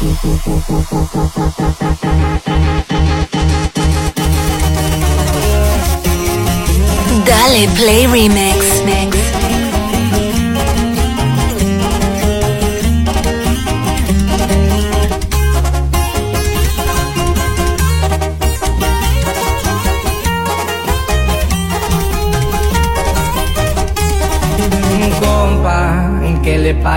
Dale Play Remix. Mix.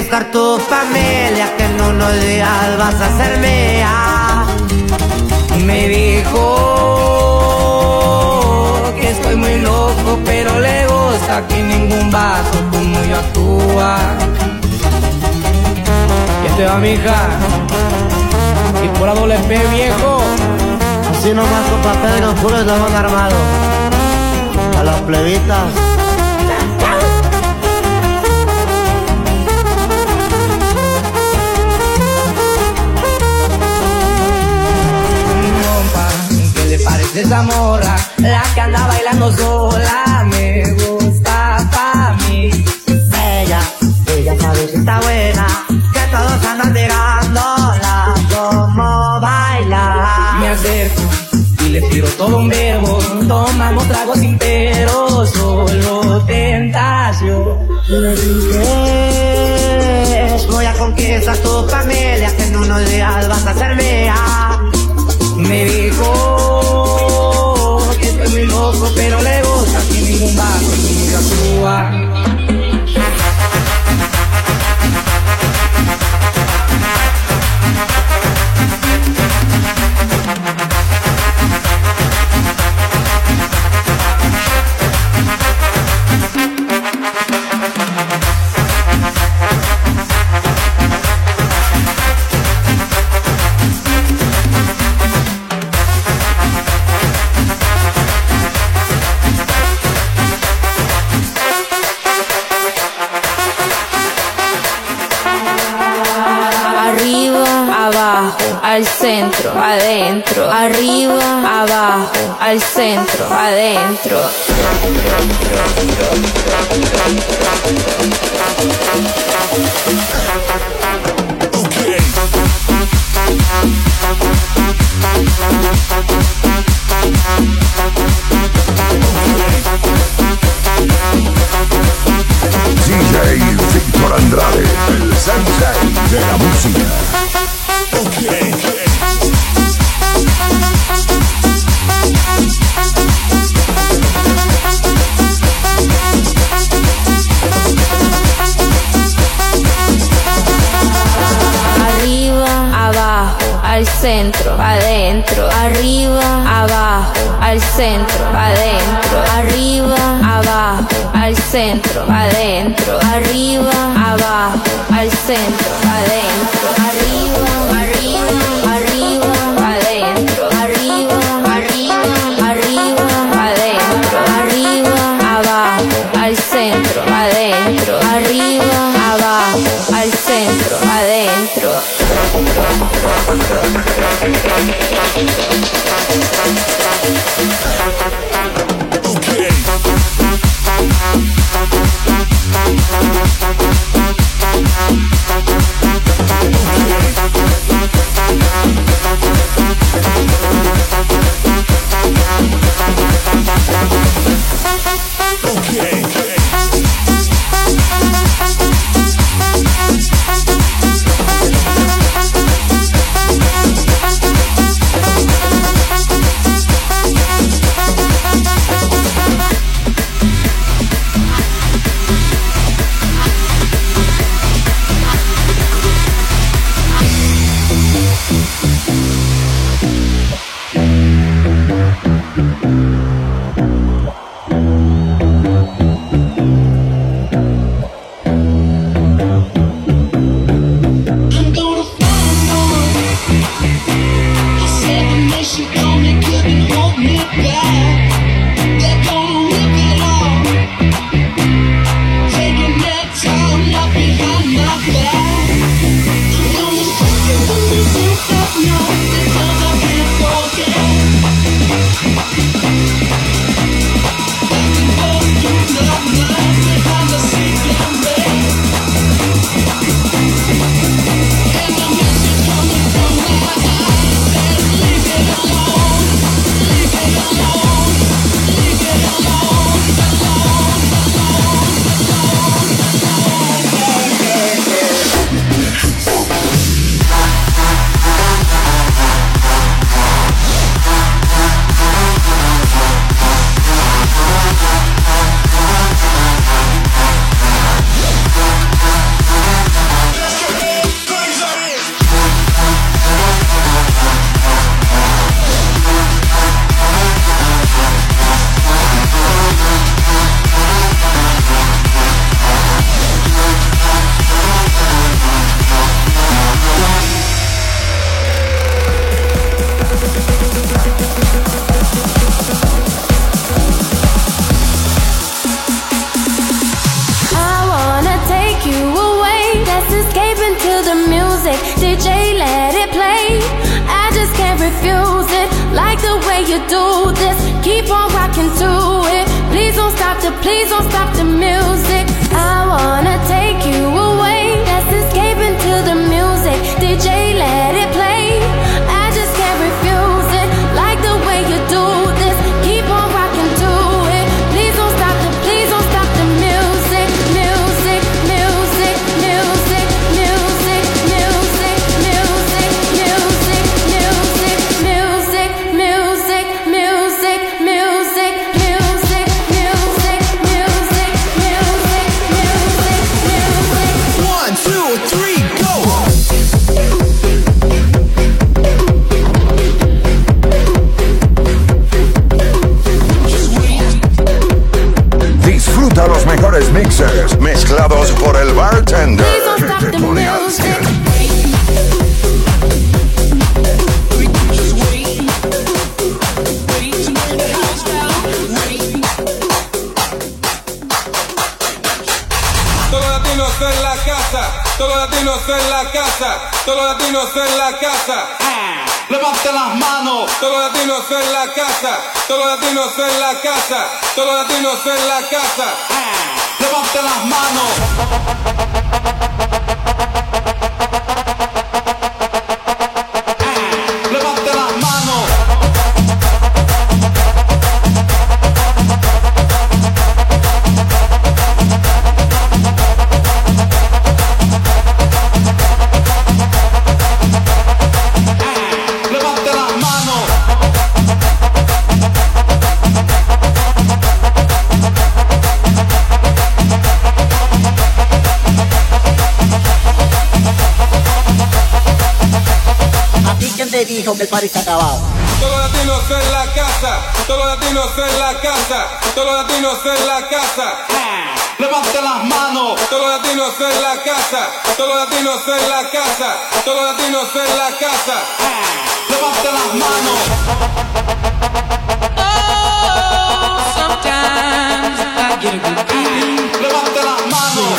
conquistar tu familia, que en unos días vas a ser mía. Me dijo que estoy muy loco, pero le gusta que ningún vaso como yo actúa. Y este va mi hija, y por la doble P viejo. Así nomás con papel los puros estamos armados. A las plebitas. ¿Qué le parece esa? La que anda bailando sola me gusta pa' mí. Ella, ella sabe que está buena, que todos andan mirándola como baila. Me acerco y le tiro todo un verbo. Tomamos tragos sin pero, solo tentación. Voy a conquistar tu familia, que en unos días vas a ser mía. dentro. Like the way you do this. Keep on rocking to it. Please don't stop the, please don't stop the music. I wanna take you away. Let's escape into the music. DJ, let mixers mezclados por el bartender Please don't stop que the te pone al music. 100. Todos latinos en la casa, todos latinos en la casa, todos latinos en latinos en la casa, todos los latinos en la casa, todos los latinos en la casa. Levante las manos. Dijo que el party se ha acabado? Todos los latinos en la casa, todos los latinos en la casa, todos los latinos en la casa. Levante las manos. Todos los latinos en la casa, todos los latinos en la casa, todos los latinos en la casa. Levante las manos. Levante las manos.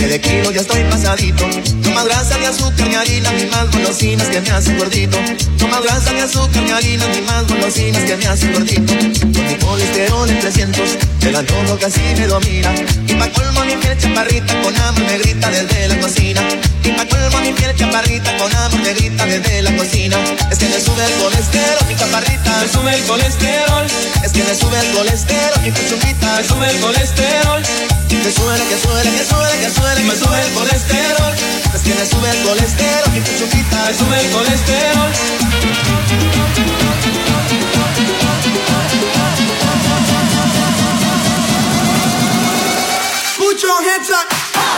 Que de kilo ya estoy pasadito. No más grasa ni azúcar ni harina, ni más golosinas que me hacen gordito. No más grasa ni azúcar ni harina, ni más golosinas que me hacen gordito. Con mi colesterol en 300, el antojo casi me domina. Y pa' colmo mi piel chaparrita, con hambre me grita desde la cocina. Y pa' colmo mi piel chaparrita, con hambre me grita desde la cocina. Es que me sube el colesterol, mi chaparrita. Me sube el colesterol. Es que me sube el colesterol, mi puchunguita. Me sube el colesterol. Que suele, que suele, que suele, que suele, Me sube el colesterol. Es que me sube el colesterol, mi. Me sube el colesterol. Put your hands up.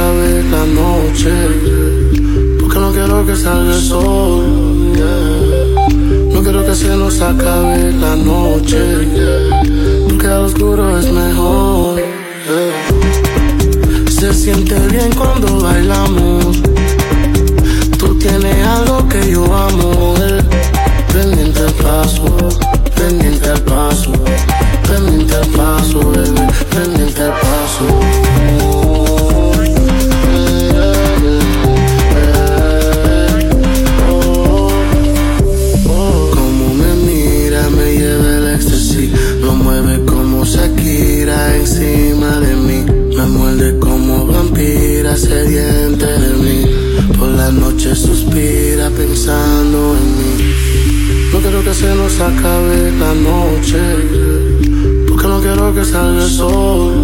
Acabe la noche. Porque no quiero que salga el sol. No quiero que se nos acabe la noche. Porque al oscuro es mejor. Se siente bien cuando bailamos. Tú tienes algo que yo amo. Pendiente al paso, pendiente al paso, pendiente al paso, bebé, pendiente al paso. Encima de mí, me muerde como vampira sediente de mí. Por la noche suspira pensando en mí. No quiero que se nos acabe la noche, porque no quiero que salga el sol.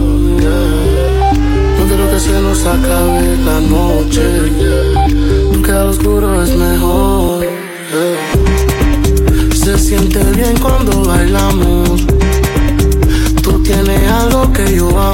No quiero que se nos acabe la noche, porque al oscuro es mejor. Se siente bien cuando bailamos. Tú tienes algo que yo amo.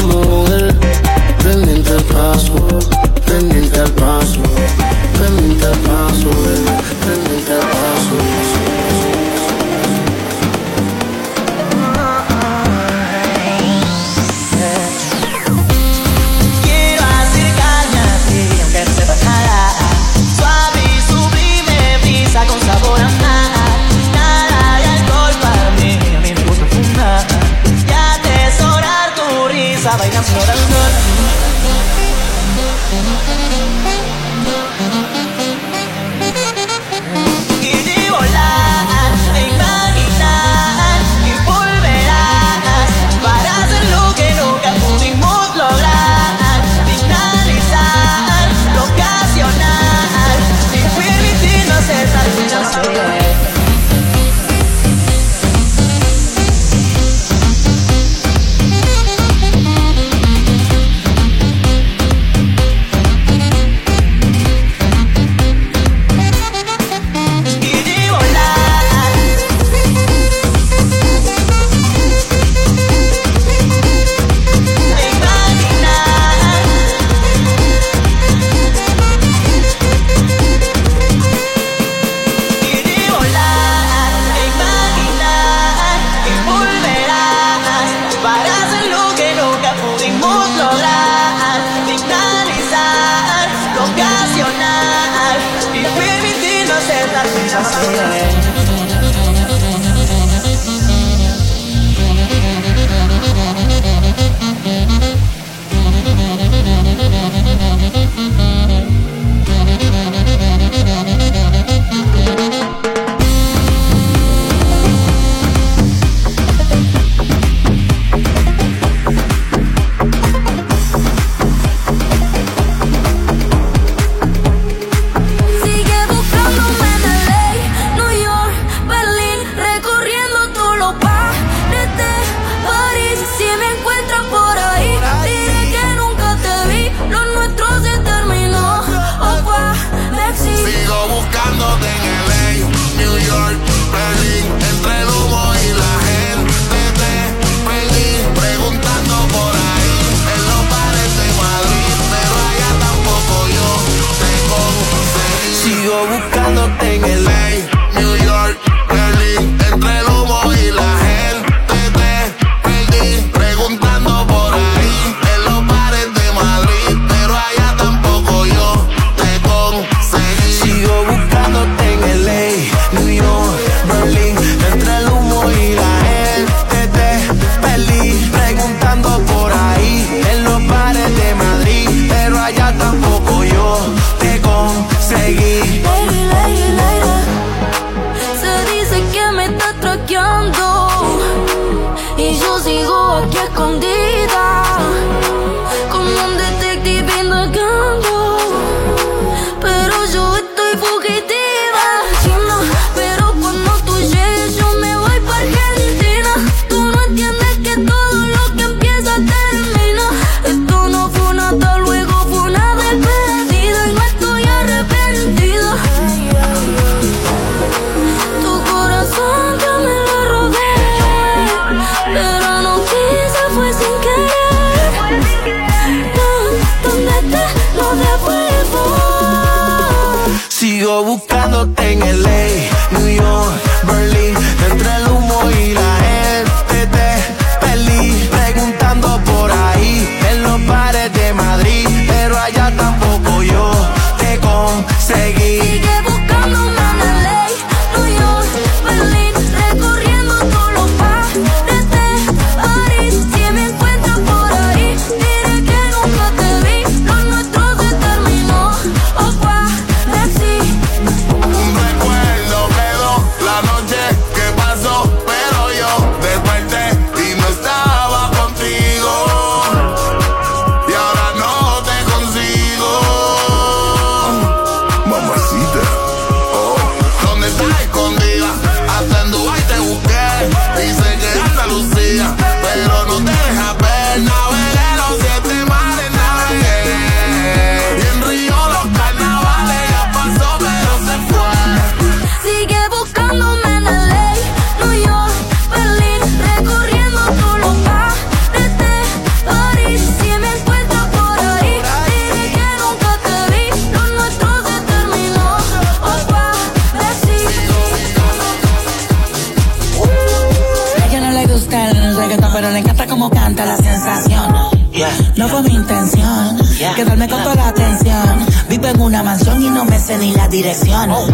Dirección. Oh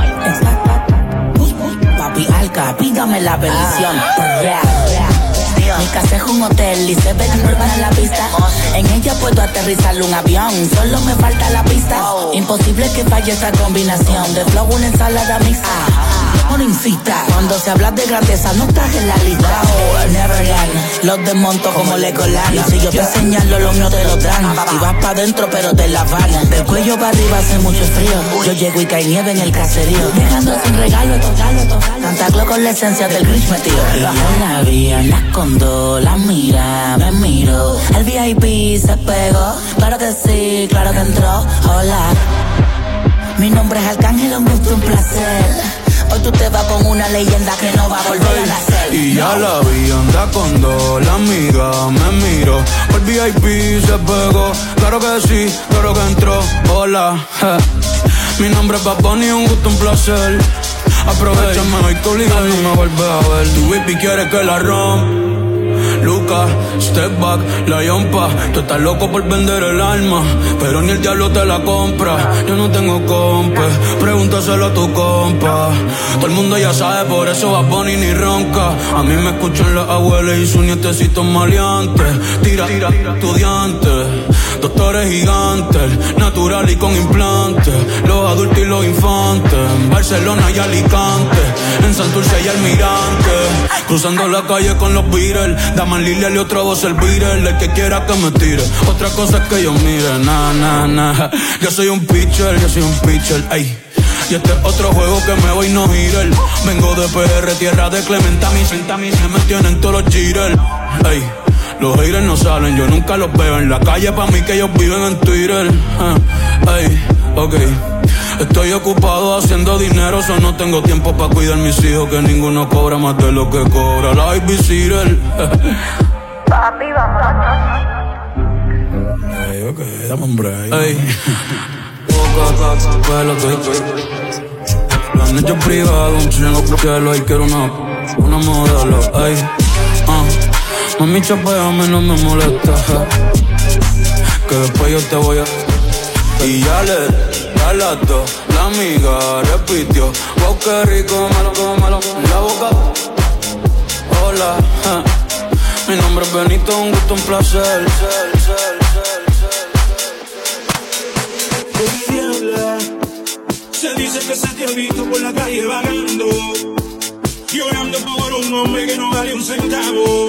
Papi Alca, pídame la bendición. Mi casa es un hotel y se ve normal en la pista. En ella puedo aterrizar un avión, solo me falta la pista. Imposible que falle esta combinación de flow, una ensalada mixta no incita. Cuando se habla de grandeza, no estás en la lista. Oh, Neverland, los desmonto como Legoland. Y si yo te señalo, lo mío te lo dan. Y vas pa' dentro, pero te la van. Del cuello para arriba hace mucho frío. Yo llego y cae nieve en el caserío. Dejando sin regalo, regalo, Santa con la esencia del Grinch metido. Y yo la vi en la condo, la mira, me miro. El VIP se pegó, claro que sí, claro que entró. Hola. Mi nombre es Arcángel, un gusto, un placer. Hoy tú te vas con una leyenda que no va a volver a nacer. Y ya la vi, anda con dos, la amiga me miro. El VIP se pegó, claro que sí, claro que entró. Hola, mi nombre es Bad Bunny, un gusto, un placer. Aprovechame hoy que obligas, no me vuelves a ver. Tu VIP quiere que la rompa Lucas, step back, la yompa. Tú estás loco por vender el alma, pero ni el diablo te la compra. Yo no tengo compa, pregúntaselo a tu compa. Todo el mundo ya sabe, por eso va Bonnie ni ronca. A mí me escuchan las abuelas y sus nietecitos maleantes. Tira, tira, estudiantes, doctores gigantes, natural y con implantes. Los adultos y los infantes, en Barcelona y Alicante, en Santurce y Almirante. Cruzando la calle con los Beatles Daman Lilia y otra voz el Beatle, el que quiera que me tire. Otra cosa es que yo mire, na, na, na. Yo soy un pitcher, yo soy un pitcher, ey. Y este es otro juego que me voy no girar. Vengo de PR, tierra de Clementa, mis se me tienen todos los cheaters. Ey, los haters no salen, yo nunca los veo en la calle, pa' mí que ellos viven en Twitter. Uh, ey, ok. Estoy ocupado haciendo dinero, solo no tengo tiempo para cuidar mis hijos, que ninguno cobra más de lo que cobra la babysitter. Papi, vamos. Ey, ok, dame un break. Ey. Los niños privados, un chingo lo hay quiero una, una modelo, ey. Uh. Mami, chapeame, no me molesta. Que después yo te voy a. Y ya le a las dos. La amiga repitió, wow, qué rico, malo, malo, la boca. Hola, mi nombre es Benito, un gusto, un placer. Se dice que se te ha visto por la calle vagando, llorando por un hombre que no vale un centavo.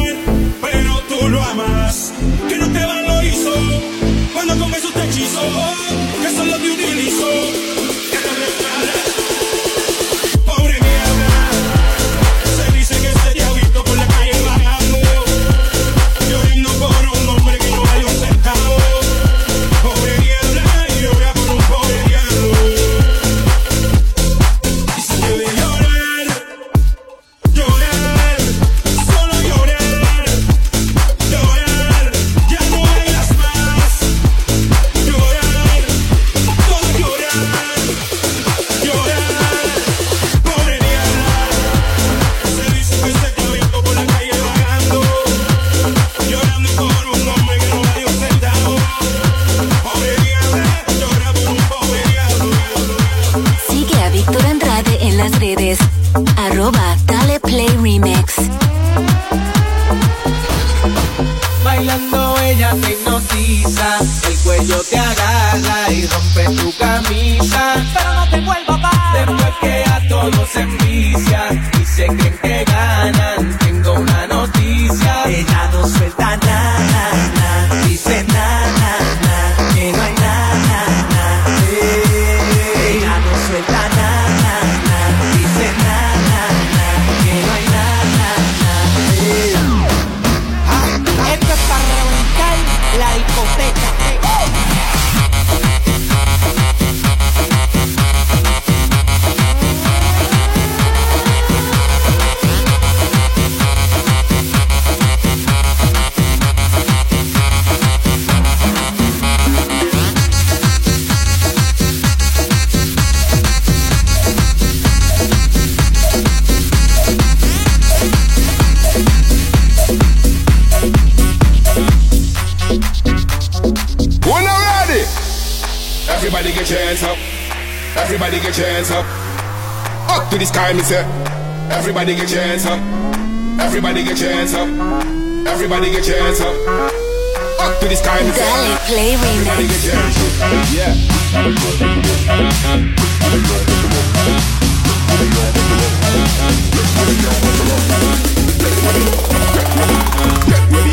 cuando con eso te hechizó, que solo utilizó. te agarra y rompe tu camisa. Pero no te vuelva a parar. Después que a todos se envicia y se creen que gana Everybody get your hands up. Everybody get your hands up. Up to the sky, me say. Everybody get your hands up. Everybody get your hands up. Everybody get your hands up. Up to the sky, me say. Dale play remix. Yeah. Get ready. Get ready.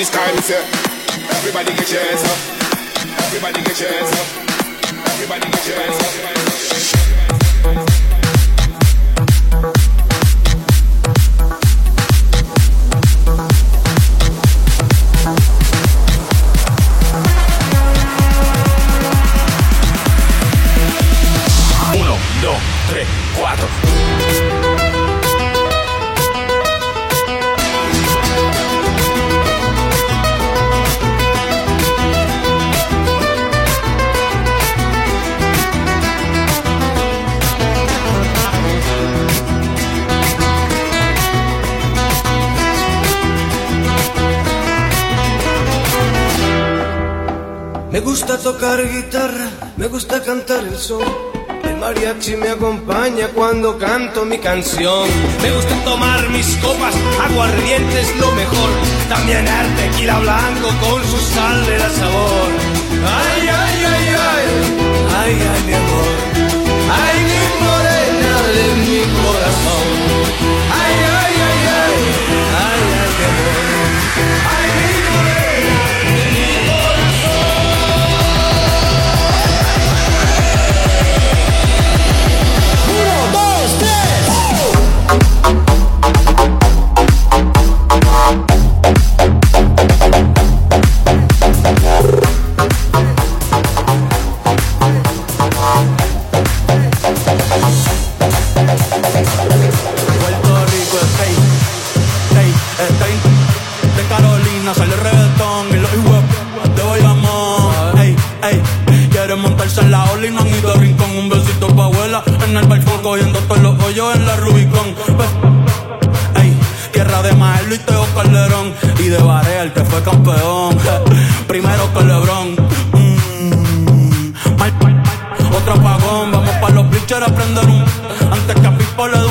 the sky, me say. Everybody get your hands up. Everybody get your hands up. Everybody get your hands up. tocar guitarra, me gusta cantar el son. El mariachi me acompaña cuando canto mi canción. Me gusta tomar mis copas, aguardiente es lo mejor. También el tequila blanco con su sal de la sabor. Ay, ay, ay.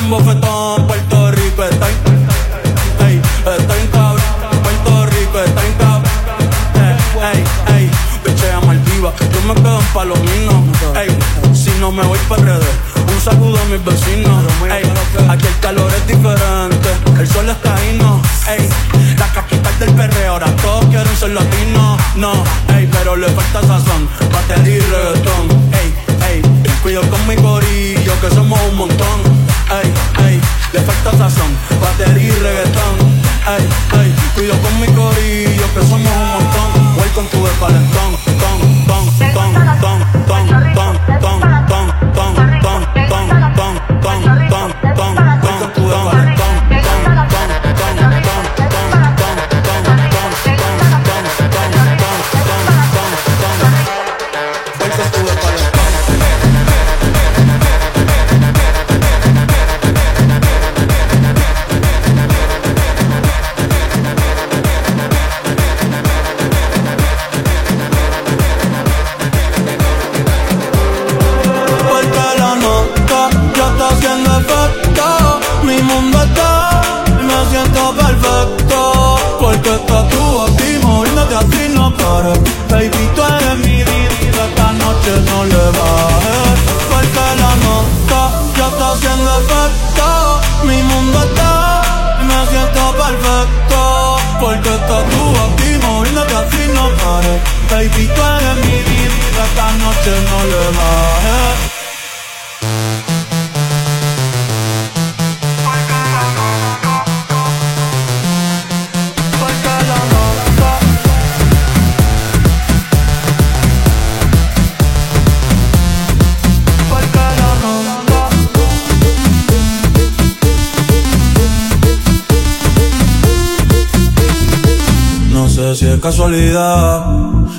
I'm over thorn.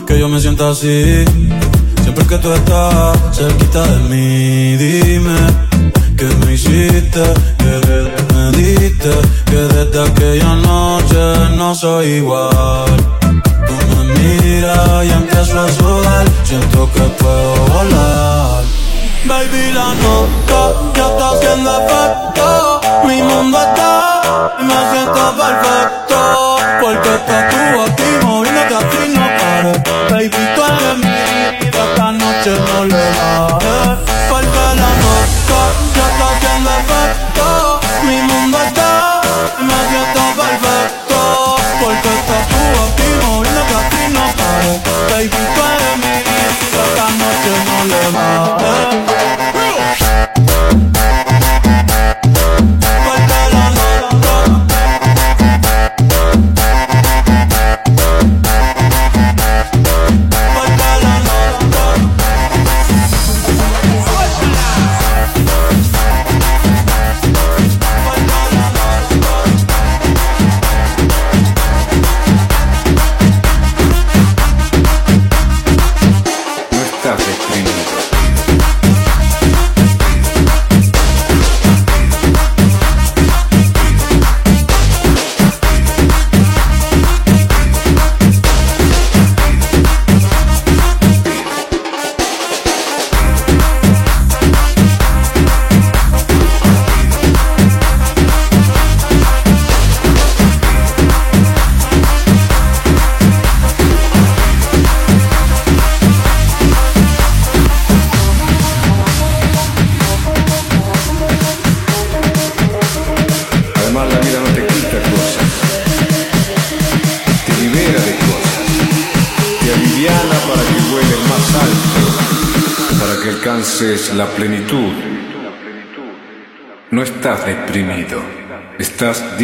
Que yo me sienta así. Siempre que tú estás cerquita de mí, dime que me hiciste, que me diste, que desde aquella noche no soy igual. Tú me miras y empiezo a sudar, siento que puedo volar. Baby, la nota ya está haciendo efecto. Mi mundo está me siento perfecto. Porque estás tú aquí moviéndote así no pares. Baby, tú eres mi vida, esta noche no le bajes.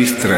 No